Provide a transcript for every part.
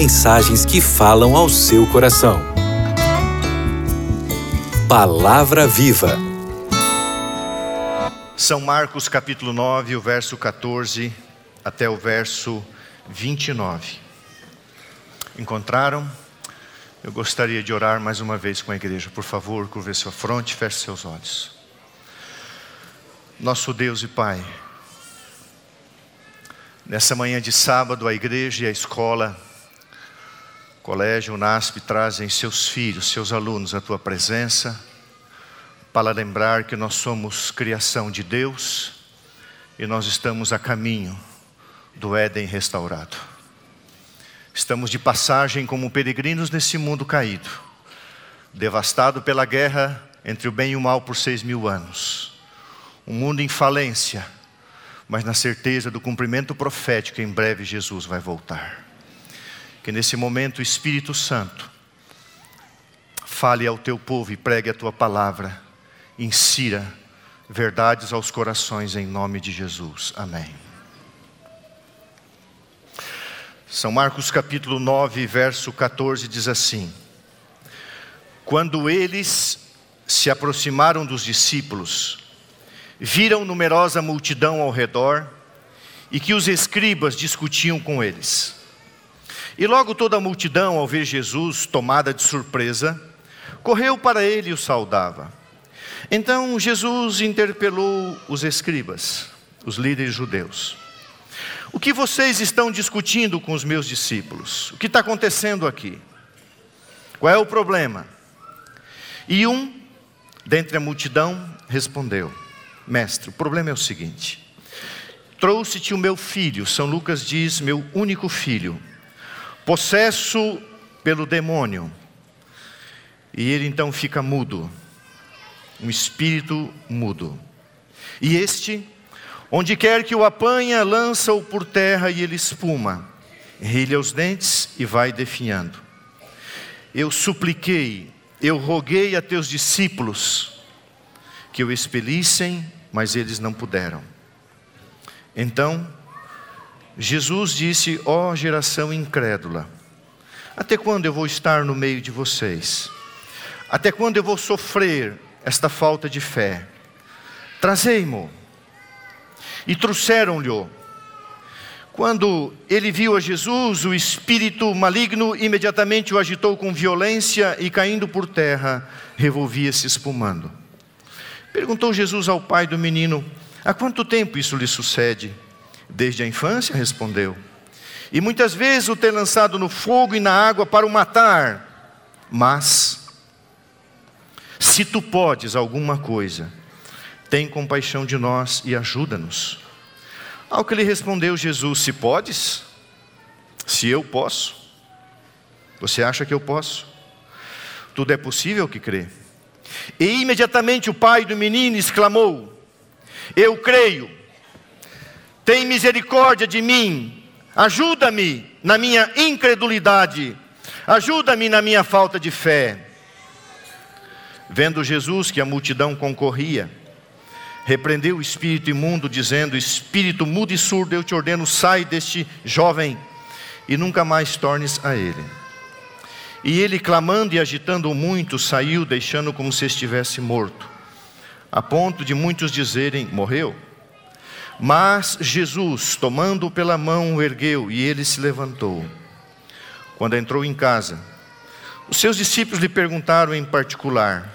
mensagens que falam ao seu coração. Palavra Viva. São Marcos capítulo 9, o verso 14 até o verso 29. Encontraram? Eu gostaria de orar mais uma vez com a igreja. Por favor, curve sua fronte, feche seus olhos. Nosso Deus e Pai, nessa manhã de sábado, a igreja e a escola, colégio, o NASP, trazem seus filhos, seus alunos à tua presença, para lembrar que nós somos criação de Deus e nós estamos a caminho do Éden restaurado. Estamos de passagem como peregrinos nesse mundo caído, devastado pela guerra entre o bem e o mal por seis mil anos. Um mundo em falência, mas na certeza do cumprimento profético, em breve Jesus vai voltar. Que nesse momento o Espírito Santo fale ao teu povo e pregue a tua palavra, insira verdades aos corações em nome de Jesus. Amém. São Marcos capítulo 9, verso 14 diz assim: Quando eles se aproximaram dos discípulos, viram numerosa multidão ao redor e que os escribas discutiam com eles. E logo toda a multidão, ao ver Jesus tomada de surpresa, correu para ele e o saudava. Então Jesus interpelou os escribas, os líderes judeus. O que vocês estão discutindo com os meus discípulos? O que está acontecendo aqui? Qual é o problema? E um, dentre a multidão, respondeu: Mestre, o problema é o seguinte: trouxe-te o meu filho, São Lucas diz, meu único filho, possesso pelo demônio. E ele então fica mudo, um espírito mudo. E este Onde quer que o apanha, lança-o por terra e ele espuma. Rilha os dentes e vai definhando. Eu supliquei, eu roguei a teus discípulos que o expelissem, mas eles não puderam. Então, Jesus disse: Ó oh, geração incrédula, até quando eu vou estar no meio de vocês? Até quando eu vou sofrer esta falta de fé? Trazei-mo e trouxeram-lhe. Quando ele viu a Jesus, o espírito maligno imediatamente o agitou com violência e, caindo por terra, revolvia-se espumando. Perguntou Jesus ao pai do menino: Há quanto tempo isso lhe sucede? Desde a infância, respondeu. E muitas vezes o tem lançado no fogo e na água para o matar. Mas, se tu podes alguma coisa, tem compaixão de nós e ajuda-nos. Ao que lhe respondeu Jesus: Se podes, se eu posso, você acha que eu posso? Tudo é possível que crê. E imediatamente o pai do menino exclamou: Eu creio, tem misericórdia de mim, ajuda-me na minha incredulidade, ajuda-me na minha falta de fé. Vendo Jesus que a multidão concorria, repreendeu o espírito imundo, dizendo: Espírito mudo e surdo, eu te ordeno, sai deste jovem e nunca mais tornes a ele. E ele, clamando e agitando muito, saiu, deixando como se estivesse morto, a ponto de muitos dizerem: Morreu. Mas Jesus, tomando-o pela mão, o ergueu e ele se levantou. Quando entrou em casa, os seus discípulos lhe perguntaram em particular: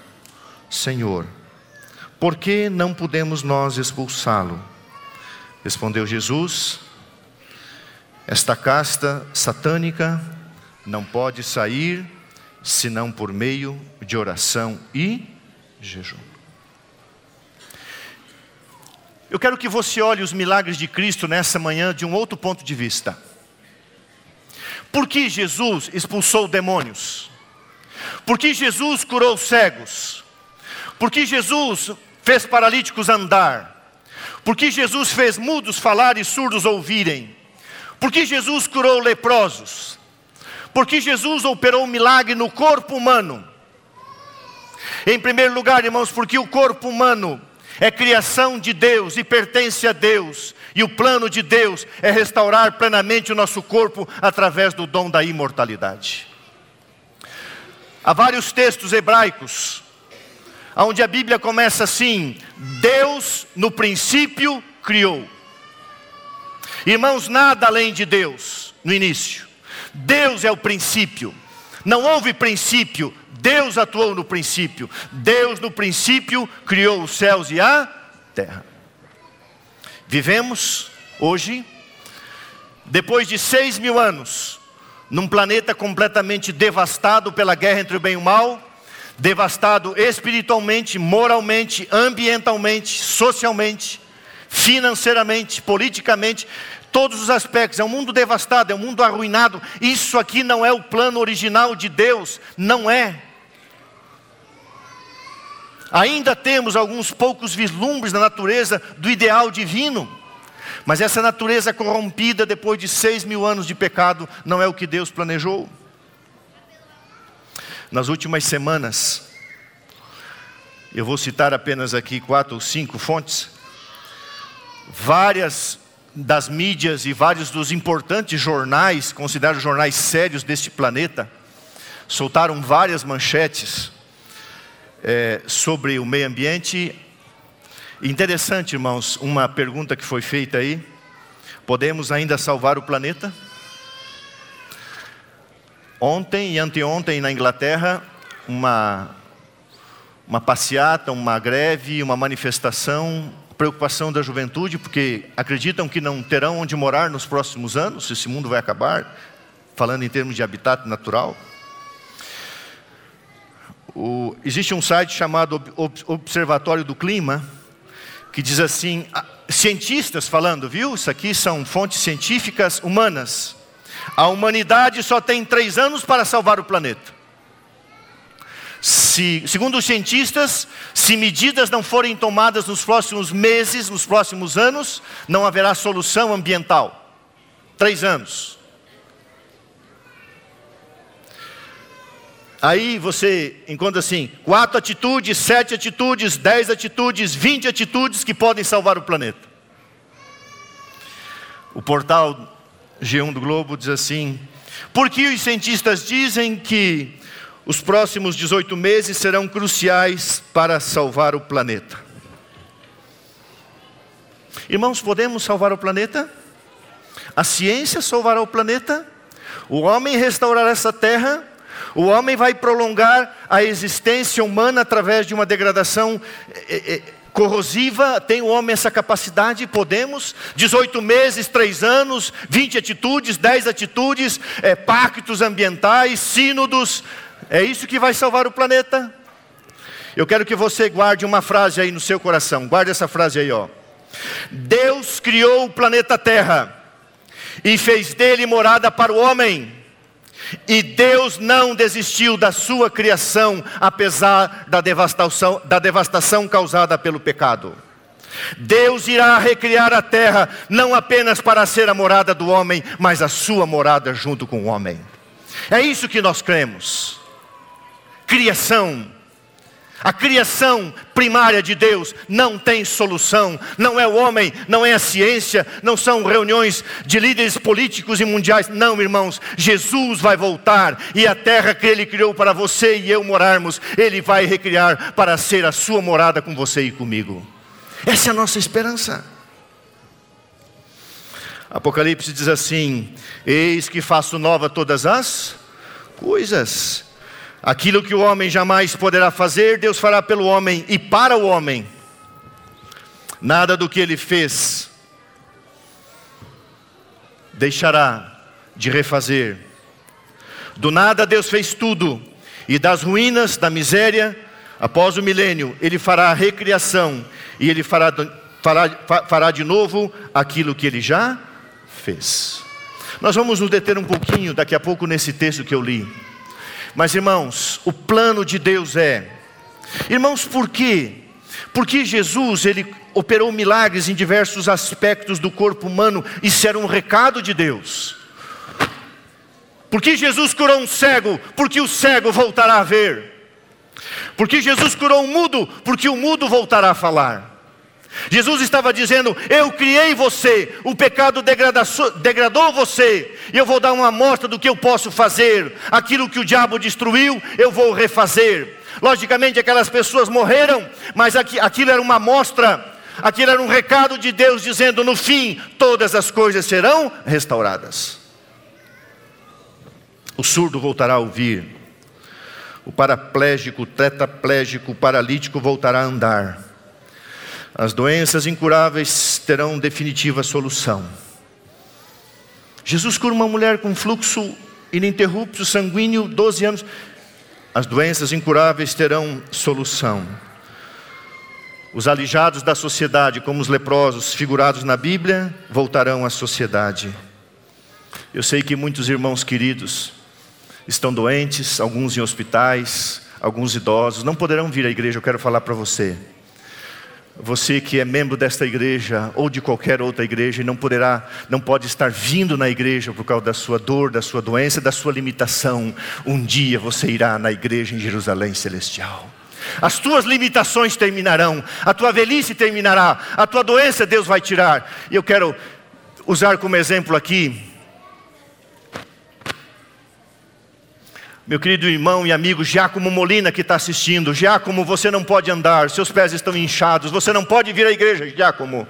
Senhor, por que não podemos nós expulsá-lo? Respondeu Jesus: Esta casta satânica não pode sair senão por meio de oração e jejum. Eu quero que você olhe os milagres de Cristo nessa manhã de um outro ponto de vista. Por que Jesus expulsou demônios? Por que Jesus curou cegos? Por que Jesus fez paralíticos andar? Porque Jesus fez mudos falar e surdos ouvirem? Porque Jesus curou leprosos? Porque Jesus operou um milagre no corpo humano? Em primeiro lugar, irmãos, porque o corpo humano é criação de Deus e pertence a Deus. E o plano de Deus é restaurar plenamente o nosso corpo através do dom da imortalidade. Há vários textos hebraicos onde a Bíblia começa assim: Deus no princípio criou. Irmãos, nada além de Deus no início. Deus é o princípio. Não houve princípio, Deus atuou no princípio. Deus no princípio criou os céus e a terra. Vivemos hoje, depois de seis mil anos, num planeta completamente devastado pela guerra entre o bem e o mal, devastado espiritualmente, moralmente, ambientalmente, socialmente, financeiramente, politicamente, todos os aspectos. É um mundo devastado, é um mundo arruinado. Isso aqui não é o plano original de Deus, não é. Ainda temos alguns poucos vislumbres na natureza do ideal divino. Mas essa natureza corrompida depois de seis mil anos de pecado não é o que Deus planejou. Nas últimas semanas, eu vou citar apenas aqui quatro ou cinco fontes, várias das mídias e vários dos importantes jornais, considerados jornais sérios deste planeta, soltaram várias manchetes é, sobre o meio ambiente Interessante, irmãos, uma pergunta que foi feita aí: podemos ainda salvar o planeta? Ontem e anteontem na Inglaterra, uma, uma passeata, uma greve, uma manifestação, preocupação da juventude, porque acreditam que não terão onde morar nos próximos anos, esse mundo vai acabar, falando em termos de habitat natural. O, existe um site chamado Observatório do Clima, que diz assim: cientistas falando, viu? Isso aqui são fontes científicas humanas. A humanidade só tem três anos para salvar o planeta. Se, segundo os cientistas, se medidas não forem tomadas nos próximos meses, nos próximos anos, não haverá solução ambiental. Três anos. Aí você encontra assim: quatro atitudes, sete atitudes, dez atitudes, vinte atitudes que podem salvar o planeta. O portal G1 do Globo diz assim: por que os cientistas dizem que os próximos 18 meses serão cruciais para salvar o planeta? Irmãos, podemos salvar o planeta? A ciência salvará o planeta? O homem restaurará essa terra? O homem vai prolongar a existência humana através de uma degradação é, é, corrosiva. Tem o homem essa capacidade? Podemos? 18 meses, 3 anos, 20 atitudes, 10 atitudes, é, pactos ambientais, sínodos. É isso que vai salvar o planeta? Eu quero que você guarde uma frase aí no seu coração. Guarde essa frase aí, ó. Deus criou o planeta Terra e fez dele morada para o homem. E Deus não desistiu da sua criação, apesar da devastação, da devastação causada pelo pecado. Deus irá recriar a terra, não apenas para ser a morada do homem, mas a sua morada junto com o homem. É isso que nós cremos. Criação, a criação primária de Deus não tem solução, não é o homem, não é a ciência, não são reuniões de líderes políticos e mundiais. Não, irmãos, Jesus vai voltar e a terra que ele criou para você e eu morarmos, ele vai recriar para ser a sua morada com você e comigo. Essa é a nossa esperança. Apocalipse diz assim: Eis que faço nova todas as coisas. Aquilo que o homem jamais poderá fazer, Deus fará pelo homem e para o homem. Nada do que ele fez deixará de refazer. Do nada Deus fez tudo, e das ruínas, da miséria, após o milênio, Ele fará a recriação, e Ele fará, fará, fará de novo aquilo que Ele já fez. Nós vamos nos deter um pouquinho daqui a pouco nesse texto que eu li. Mas irmãos, o plano de Deus é. Irmãos, por quê? Porque Jesus, ele operou milagres em diversos aspectos do corpo humano, isso era um recado de Deus. Porque Jesus curou um cego, porque o cego voltará a ver. Porque Jesus curou um mudo, porque o mudo voltará a falar. Jesus estava dizendo: Eu criei você, o pecado degradou você, e eu vou dar uma amostra do que eu posso fazer. Aquilo que o diabo destruiu, eu vou refazer. Logicamente, aquelas pessoas morreram, mas aquilo era uma amostra, aquilo era um recado de Deus dizendo: No fim, todas as coisas serão restauradas. O surdo voltará a ouvir, o paraplégico, o tetraplégico, o paralítico voltará a andar as doenças incuráveis terão definitiva solução. Jesus cura uma mulher com fluxo ininterrupto sanguíneo, 12 anos. As doenças incuráveis terão solução. Os alijados da sociedade, como os leprosos figurados na Bíblia, voltarão à sociedade. Eu sei que muitos irmãos queridos estão doentes, alguns em hospitais, alguns idosos, não poderão vir à igreja, eu quero falar para você. Você que é membro desta igreja ou de qualquer outra igreja e não poderá, não pode estar vindo na igreja por causa da sua dor, da sua doença, da sua limitação, um dia você irá na igreja em Jerusalém celestial. As tuas limitações terminarão, a tua velhice terminará, a tua doença Deus vai tirar. E eu quero usar como exemplo aqui Meu querido irmão e amigo Giacomo Molina que está assistindo, Giacomo, você não pode andar, seus pés estão inchados, você não pode vir à igreja, Giacomo.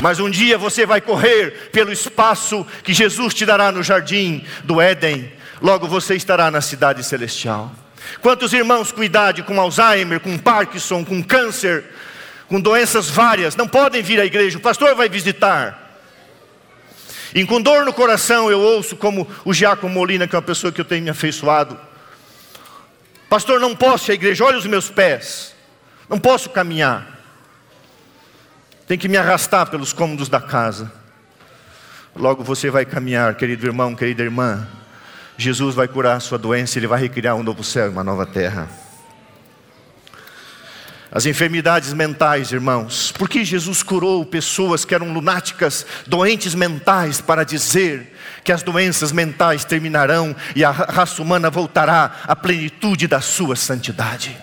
Mas um dia você vai correr pelo espaço que Jesus te dará no jardim do Éden, logo você estará na cidade celestial. Quantos irmãos com idade, com Alzheimer, com Parkinson, com câncer, com doenças várias, não podem vir à igreja, o pastor vai visitar. E com dor no coração eu ouço como o Giacomo Molina, que é uma pessoa que eu tenho me afeiçoado. Pastor, não posso ir à igreja, olha os meus pés. Não posso caminhar. Tem que me arrastar pelos cômodos da casa. Logo você vai caminhar, querido irmão, querida irmã. Jesus vai curar a sua doença, Ele vai recriar um novo céu e uma nova terra. As enfermidades mentais, irmãos. Por que Jesus curou pessoas que eram lunáticas, doentes mentais, para dizer que as doenças mentais terminarão e a raça humana voltará à plenitude da sua santidade?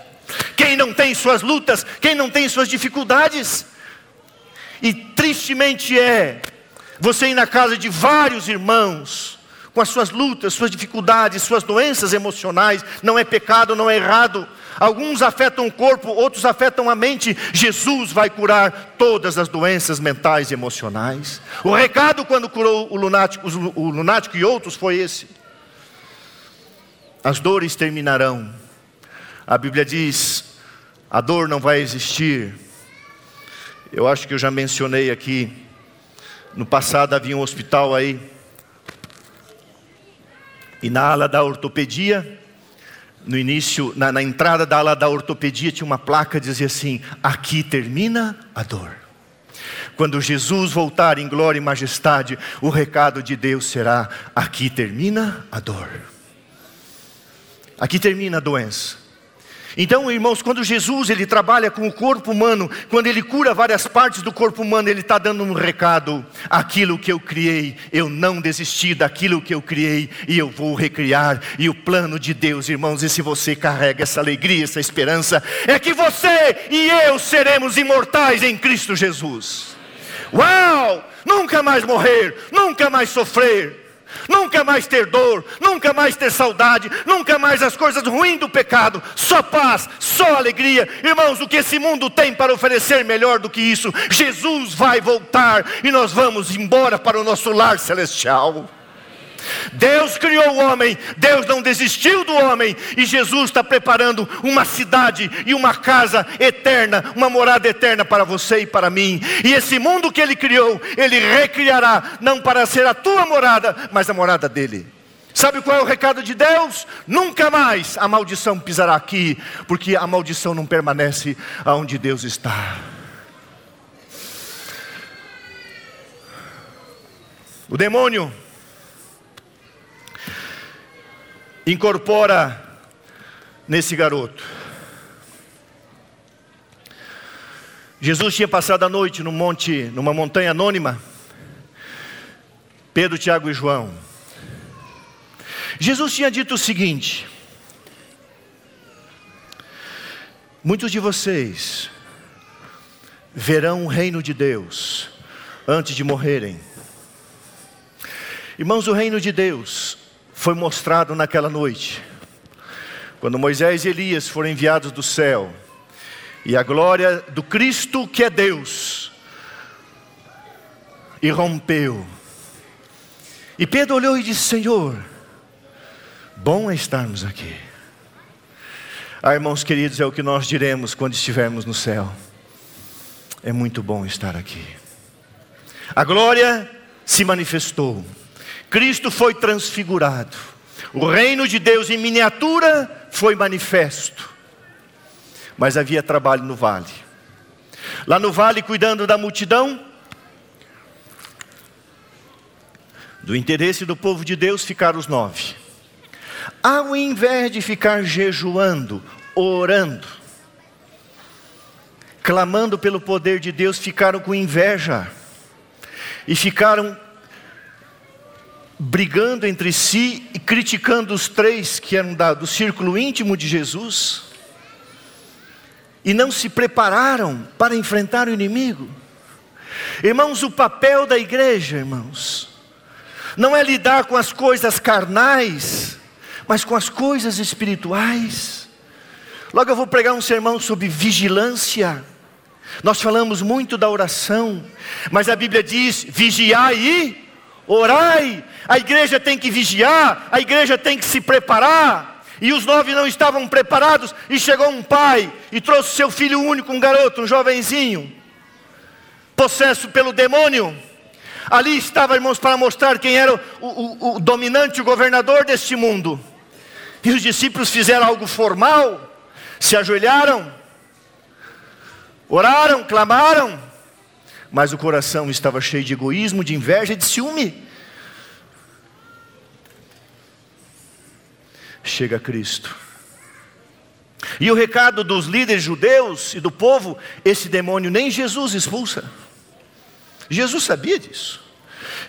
Quem não tem suas lutas, quem não tem suas dificuldades, e tristemente é você ir na casa de vários irmãos, com as suas lutas, suas dificuldades, suas doenças emocionais, não é pecado, não é errado, Alguns afetam o corpo, outros afetam a mente. Jesus vai curar todas as doenças mentais e emocionais. O recado quando curou o lunático, o lunático e outros foi esse: as dores terminarão. A Bíblia diz: a dor não vai existir. Eu acho que eu já mencionei aqui. No passado havia um hospital aí. E na ala da ortopedia, no início, na, na, entrada da ala da ortopedia, tinha uma placa que dizia assim: aqui termina a dor. Quando Jesus voltar em glória e majestade, o recado de Deus será: aqui termina a dor. Aqui termina a doença. Então, irmãos, quando Jesus ele trabalha com o corpo humano, quando ele cura várias partes do corpo humano, ele está dando um recado: aquilo que eu criei, eu não desisti daquilo que eu criei e eu vou recriar. E o plano de Deus, irmãos, e se você carrega essa alegria, essa esperança, é que você e eu seremos imortais em Cristo Jesus. Uau! Nunca mais morrer, nunca mais sofrer nunca mais ter dor, nunca mais ter saudade, nunca mais as coisas ruins do pecado, só paz, só alegria. Irmãos, o que esse mundo tem para oferecer melhor do que isso? Jesus vai voltar e nós vamos embora para o nosso lar celestial. Deus criou o homem, Deus não desistiu do homem, e Jesus está preparando uma cidade e uma casa eterna, uma morada eterna para você e para mim. E esse mundo que Ele criou, Ele recriará, não para ser a tua morada, mas a morada dele. Sabe qual é o recado de Deus? Nunca mais a maldição pisará aqui, porque a maldição não permanece aonde Deus está. O demônio incorpora nesse garoto. Jesus tinha passado a noite no monte, numa montanha anônima. Pedro, Tiago e João. Jesus tinha dito o seguinte: Muitos de vocês verão o reino de Deus antes de morrerem. Irmãos, o reino de Deus foi mostrado naquela noite, quando Moisés e Elias foram enviados do céu, e a glória do Cristo que é Deus irrompeu. E Pedro olhou e disse: Senhor, bom é estarmos aqui. Ah, irmãos queridos, é o que nós diremos quando estivermos no céu. É muito bom estar aqui. A glória se manifestou. Cristo foi transfigurado. O reino de Deus em miniatura foi manifesto. Mas havia trabalho no vale. Lá no vale, cuidando da multidão, do interesse do povo de Deus, ficaram os nove. Ao invés de ficar jejuando, orando, clamando pelo poder de Deus, ficaram com inveja e ficaram brigando entre si e criticando os três que eram da, do círculo íntimo de Jesus, e não se prepararam para enfrentar o inimigo. Irmãos, o papel da igreja, irmãos, não é lidar com as coisas carnais, mas com as coisas espirituais. Logo eu vou pregar um sermão sobre vigilância. Nós falamos muito da oração, mas a Bíblia diz: vigiai e orai. A igreja tem que vigiar, a igreja tem que se preparar. E os nove não estavam preparados, e chegou um pai e trouxe seu filho único, um garoto, um jovenzinho, possesso pelo demônio. Ali estava, irmãos, para mostrar quem era o, o, o dominante, o governador deste mundo. E os discípulos fizeram algo formal, se ajoelharam, Oraram, clamaram, mas o coração estava cheio de egoísmo, de inveja e de ciúme. Chega Cristo. E o recado dos líderes judeus e do povo: esse demônio nem Jesus expulsa. Jesus sabia disso.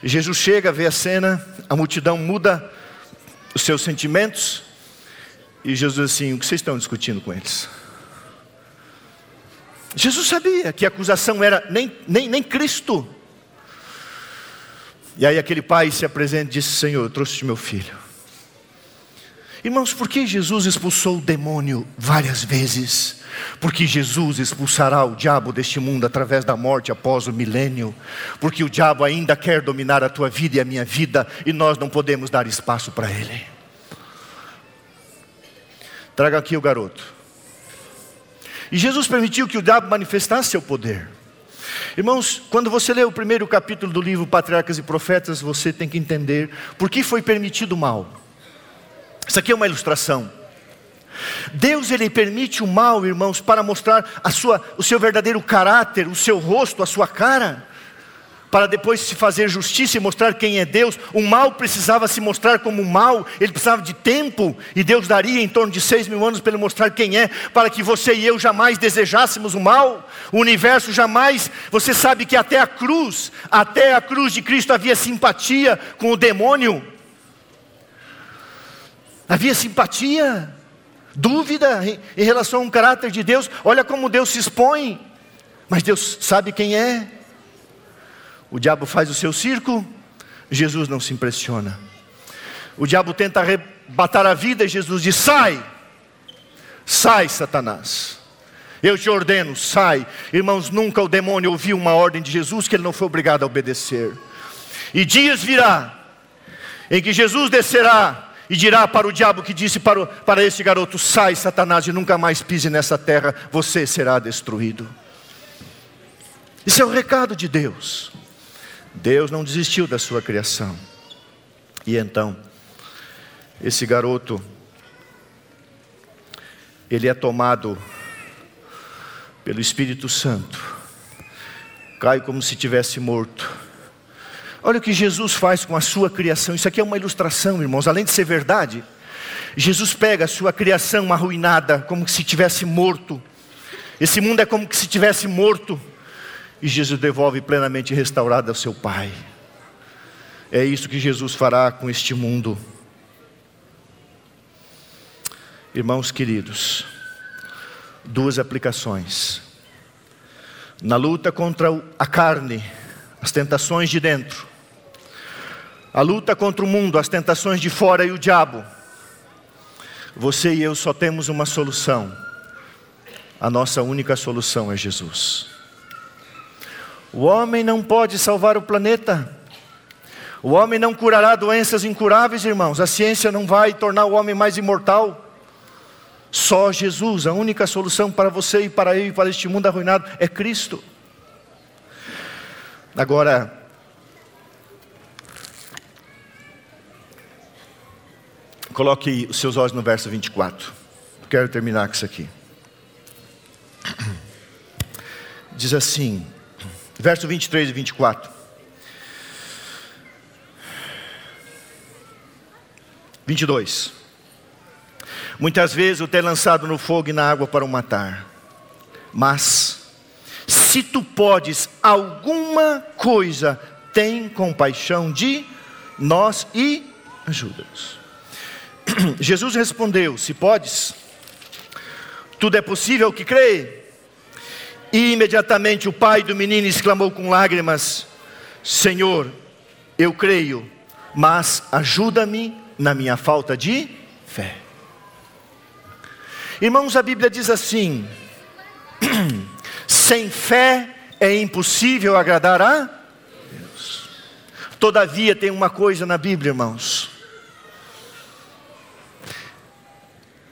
Jesus chega, vê a cena, a multidão muda os seus sentimentos, e Jesus assim: o que vocês estão discutindo com eles? Jesus sabia que a acusação era nem, nem, nem Cristo. E aí aquele pai se apresenta e disse: Senhor, eu trouxe meu filho. Irmãos, por que Jesus expulsou o demônio várias vezes? Porque Jesus expulsará o diabo deste mundo através da morte após o milênio. Porque o diabo ainda quer dominar a tua vida e a minha vida, e nós não podemos dar espaço para ele. Traga aqui o garoto. E Jesus permitiu que o diabo manifestasse seu poder. Irmãos, quando você lê o primeiro capítulo do livro Patriarcas e Profetas, você tem que entender por que foi permitido o mal. Isso aqui é uma ilustração. Deus ele permite o mal, irmãos, para mostrar a sua, o seu verdadeiro caráter, o seu rosto, a sua cara para depois se fazer justiça e mostrar quem é Deus. O mal precisava se mostrar como mal, ele precisava de tempo, e Deus daria em torno de seis mil anos para ele mostrar quem é, para que você e eu jamais desejássemos o mal. O universo jamais, você sabe que até a cruz, até a cruz de Cristo havia simpatia com o demônio, havia simpatia, dúvida em, relação ao caráter de Deus. Olha como Deus se expõe, mas Deus sabe quem é. O diabo faz o seu circo, Jesus não se impressiona. O diabo tenta arrebatar a vida e Jesus diz: sai, sai, Satanás. Eu te ordeno, sai. Irmãos, nunca o demônio ouviu uma ordem de Jesus que ele não foi obrigado a obedecer. E dias virá em que Jesus descerá e dirá para o diabo que disse para, o, para esse garoto: sai, Satanás, e nunca mais pise nessa terra, você será destruído. Isso é o recado de Deus. Deus não desistiu da sua criação. E então, esse garoto, ele é tomado pelo Espírito Santo, cai como se tivesse morto. Olha o que Jesus faz com a sua criação. Isso aqui é uma ilustração, irmãos, além de ser verdade. Jesus pega a sua criação arruinada, como se tivesse morto. Esse mundo é como se tivesse morto e Jesus devolve plenamente restaurado ao seu Pai. É isso que Jesus fará com este mundo. Irmãos queridos, duas aplicações. na luta contra a carne, as tentações de dentro, a luta contra o mundo, as tentações de fora e o diabo, você e eu só temos uma solução. A nossa única solução é Jesus. O homem não pode salvar o planeta. O homem não curará doenças incuráveis, irmãos. A ciência não vai tornar o homem mais imortal. Só Jesus, a única solução para você e para eu e para este mundo arruinado é Cristo. Agora, coloque os seus olhos no verso 24. Quero terminar com isso aqui. Diz assim, verso 23 e 24. 22. Muitas vezes o ter lançado no fogo e na água para o matar. Mas, se tu podes alguma coisa, tem compaixão de nós e ajuda-nos. Jesus respondeu: Se podes, tudo é possível que crê. E imediatamente o pai do menino exclamou com lágrimas: Senhor, eu creio, mas ajuda-me na minha falta de fé. Irmãos, a Bíblia diz assim: sem fé é impossível agradar a Deus. Todavia, tem uma coisa na Bíblia, irmãos.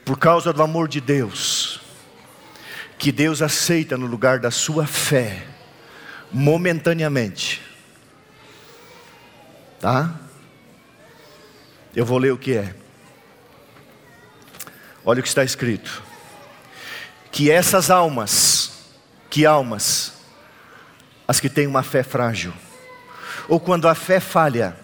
Por causa do amor de Deus, que Deus aceita no lugar da sua fé, momentaneamente. Tá? Eu vou ler o que é. Olha o que está escrito: que essas almas, que almas, as que têm uma fé frágil, ou quando a fé falha,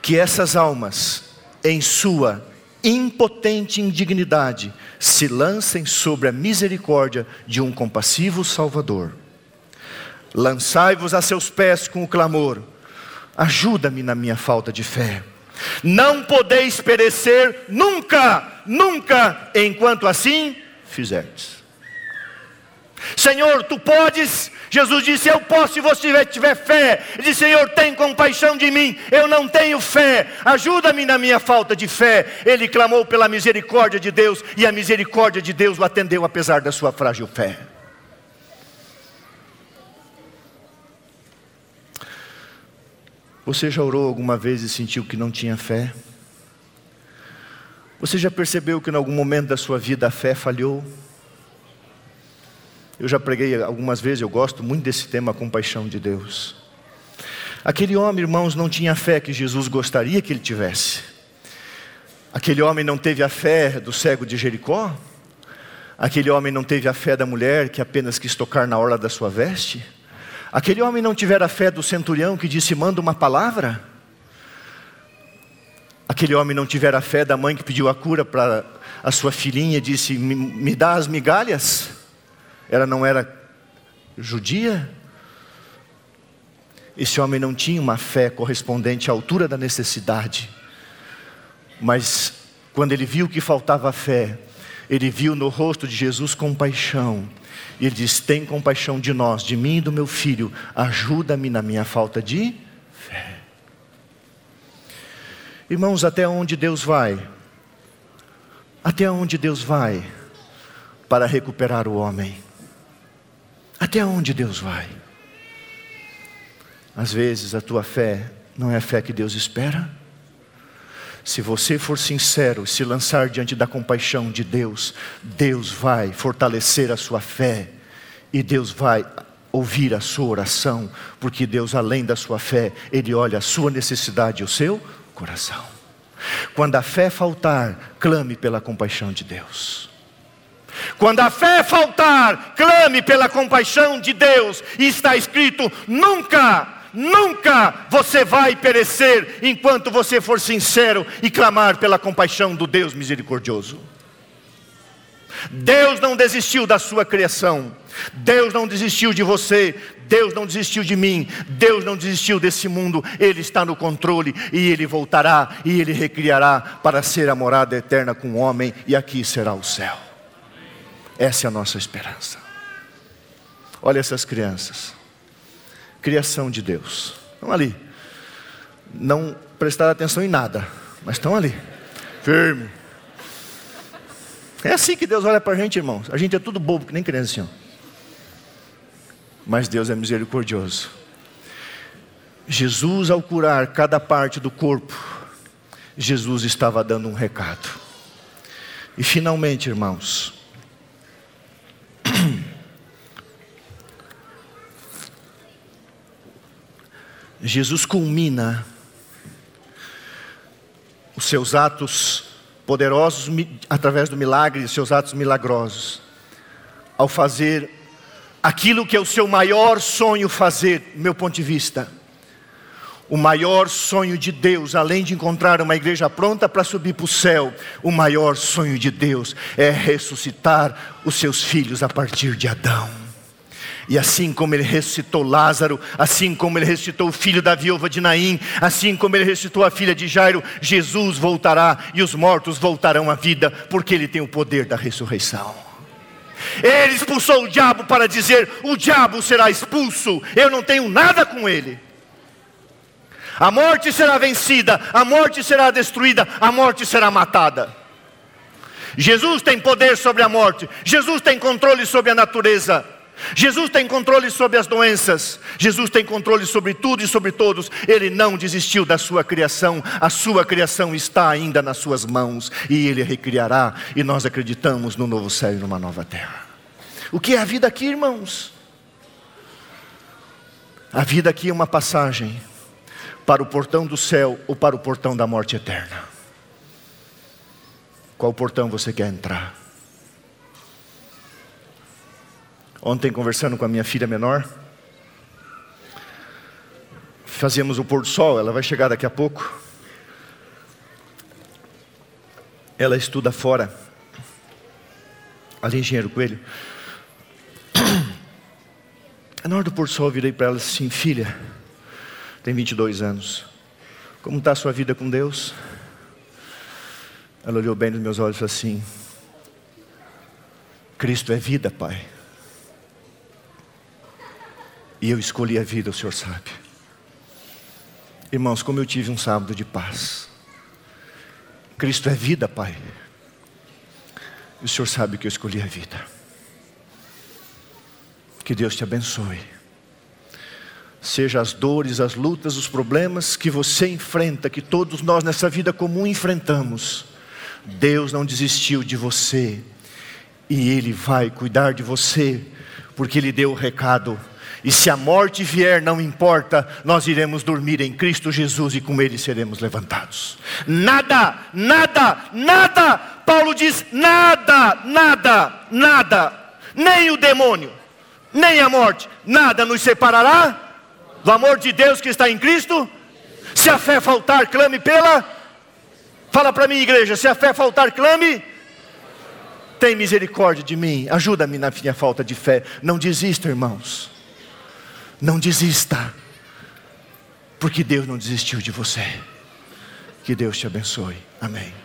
que essas almas, em sua impotente indignidade, se lancem sobre a misericórdia de um compassivo Salvador. Lançai-vos a seus pés com o clamor: ajuda-me na minha falta de fé. Não podeis perecer nunca, nunca, enquanto assim fizerdes. Senhor, tu podes. Jesus disse: Eu posso se você tiver, tiver fé. Ele disse: Senhor, tem compaixão de mim. Eu não tenho fé. Ajuda-me na minha falta de fé. Ele clamou pela misericórdia de Deus e a misericórdia de Deus o atendeu apesar da sua frágil fé. Você já orou alguma vez e sentiu que não tinha fé? Você já percebeu que em algum momento da sua vida a fé falhou? Eu já preguei algumas vezes, eu gosto muito desse tema, a compaixão de Deus. Aquele homem, irmãos, não tinha a fé que Jesus gostaria que ele tivesse. Aquele homem não teve a fé do cego de Jericó. Aquele homem não teve a fé da mulher que apenas quis tocar na orla da sua veste. Aquele homem não tivera a fé do centurião que disse: manda uma palavra. Aquele homem não tivera a fé da mãe que pediu a cura para a sua filhinha e disse: me, me dá as migalhas. Ela não era judia. Esse homem não tinha uma fé correspondente à altura da necessidade. Mas quando ele viu que faltava fé, ele viu no rosto de Jesus compaixão e ele diz: Tem compaixão de nós, de mim e do meu filho, ajuda-me na minha falta de fé. Irmãos, até onde Deus vai? Até onde Deus vai para recuperar o homem? Até onde Deus vai? Às vezes a tua fé não é a fé que Deus espera. Se você for sincero, se lançar diante da compaixão de Deus, Deus vai fortalecer a sua fé e Deus vai ouvir a sua oração, porque Deus, além da sua fé, Ele olha a sua necessidade e o seu coração. Quando a fé faltar, clame pela compaixão de Deus. Quando a fé faltar, clame pela compaixão de Deus. E está escrito: nunca Nunca você vai perecer enquanto você for sincero e clamar pela compaixão do Deus misericordioso. Deus não desistiu da sua criação, Deus não desistiu de você, Deus não desistiu de mim, Deus não desistiu desse mundo, Ele está no controle e Ele voltará e Ele recriará para ser a morada eterna com o homem e aqui será o céu. Essa é a nossa esperança. Olha essas crianças. Criação de Deus. Estão ali. Não prestaram atenção em nada, mas estão ali. Firme. É assim que Deus olha para a gente, irmãos. A gente é tudo bobo, que nem criança. Assim, mas Deus é misericordioso. Jesus, ao curar cada parte do corpo, Jesus estava dando um recado. E finalmente, irmãos, Jesus culmina os seus atos poderosos através do milagre, os seus atos milagrosos, ao fazer aquilo que é o seu maior sonho fazer, meu ponto de vista. O maior sonho de Deus, além de encontrar uma igreja pronta para subir para o céu, o maior sonho de Deus é ressuscitar os seus filhos a partir de Adão. E assim como ele ressuscitou Lázaro, assim como ele ressuscitou o filho da viúva de Naim, assim como ele ressuscitou a filha de Jairo, Jesus voltará e os mortos voltarão à vida, porque ele tem o poder da ressurreição. Ele expulsou o diabo para dizer: o diabo será expulso, eu não tenho nada com ele. A morte será vencida, a morte será destruída, a morte será matada. Jesus tem poder sobre a morte, Jesus tem controle sobre a natureza. Jesus tem controle sobre as doenças, Jesus tem controle sobre tudo e sobre todos. Ele não desistiu da sua criação, a sua criação está ainda nas suas mãos e ele recriará. E nós acreditamos no novo céu e numa nova terra. O que é a vida aqui, irmãos? A vida aqui é uma passagem para o portão do céu ou para o portão da morte eterna. Qual portão você quer entrar? Ontem, conversando com a minha filha menor, fazíamos o pôr do sol, ela vai chegar daqui a pouco. Ela estuda fora, ali em Engenheiro Coelho. Na hora do pôr do sol, eu virei para ela assim: Filha, tem 22 anos, como está a sua vida com Deus? Ela olhou bem nos meus olhos e falou assim: Cristo é vida, Pai. E eu escolhi a vida, o Senhor sabe. Irmãos, como eu tive um sábado de paz. Cristo é vida, Pai. E o Senhor sabe que eu escolhi a vida. Que Deus te abençoe. Seja as dores, as lutas, os problemas que você enfrenta, que todos nós nessa vida comum enfrentamos. Deus não desistiu de você. E Ele vai cuidar de você, porque Ele deu o recado e se a morte vier, não importa, nós iremos dormir em Cristo Jesus e com Ele seremos levantados. Nada, nada, nada, Paulo diz: nada, nada, nada, nem o demônio, nem a morte, nada nos separará do amor de Deus que está em Cristo. Se a fé faltar, clame pela. Fala para mim, igreja: se a fé faltar, clame. Tem misericórdia de mim, ajuda-me na minha falta de fé. Não desista, irmãos. Não desista, porque Deus não desistiu de você. Que Deus te abençoe. Amém.